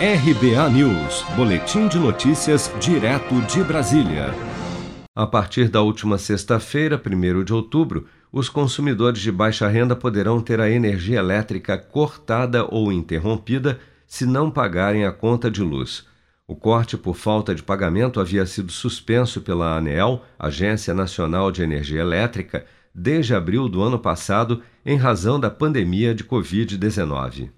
RBA News, Boletim de Notícias, direto de Brasília. A partir da última sexta-feira, 1 de outubro, os consumidores de baixa renda poderão ter a energia elétrica cortada ou interrompida se não pagarem a conta de luz. O corte por falta de pagamento havia sido suspenso pela ANEEL, Agência Nacional de Energia Elétrica, desde abril do ano passado, em razão da pandemia de Covid-19.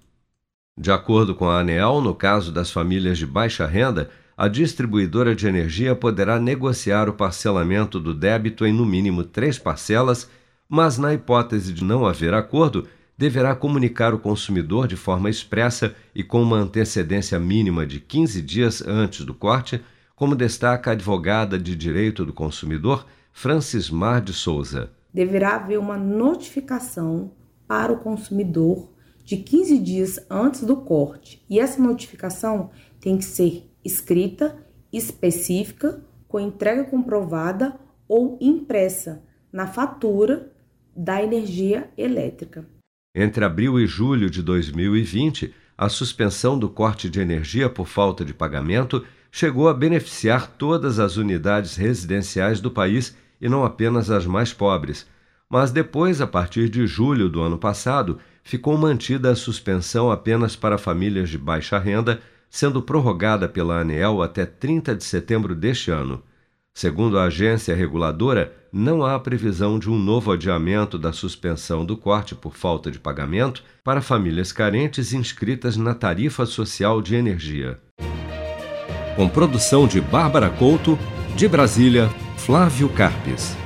De acordo com a ANEEL, no caso das famílias de baixa renda, a distribuidora de energia poderá negociar o parcelamento do débito em no mínimo três parcelas, mas, na hipótese de não haver acordo, deverá comunicar o consumidor de forma expressa e com uma antecedência mínima de 15 dias antes do corte, como destaca a advogada de direito do consumidor Francis Mar de Souza. Deverá haver uma notificação para o consumidor de 15 dias antes do corte, e essa notificação tem que ser escrita, específica, com entrega comprovada ou impressa na fatura da energia elétrica. Entre abril e julho de 2020, a suspensão do corte de energia por falta de pagamento chegou a beneficiar todas as unidades residenciais do país e não apenas as mais pobres. Mas depois, a partir de julho do ano passado, ficou mantida a suspensão apenas para famílias de baixa renda, sendo prorrogada pela ANEEL até 30 de setembro deste ano. Segundo a agência reguladora, não há previsão de um novo adiamento da suspensão do corte por falta de pagamento para famílias carentes inscritas na tarifa social de energia. Com produção de Bárbara Couto, de Brasília, Flávio Carpes.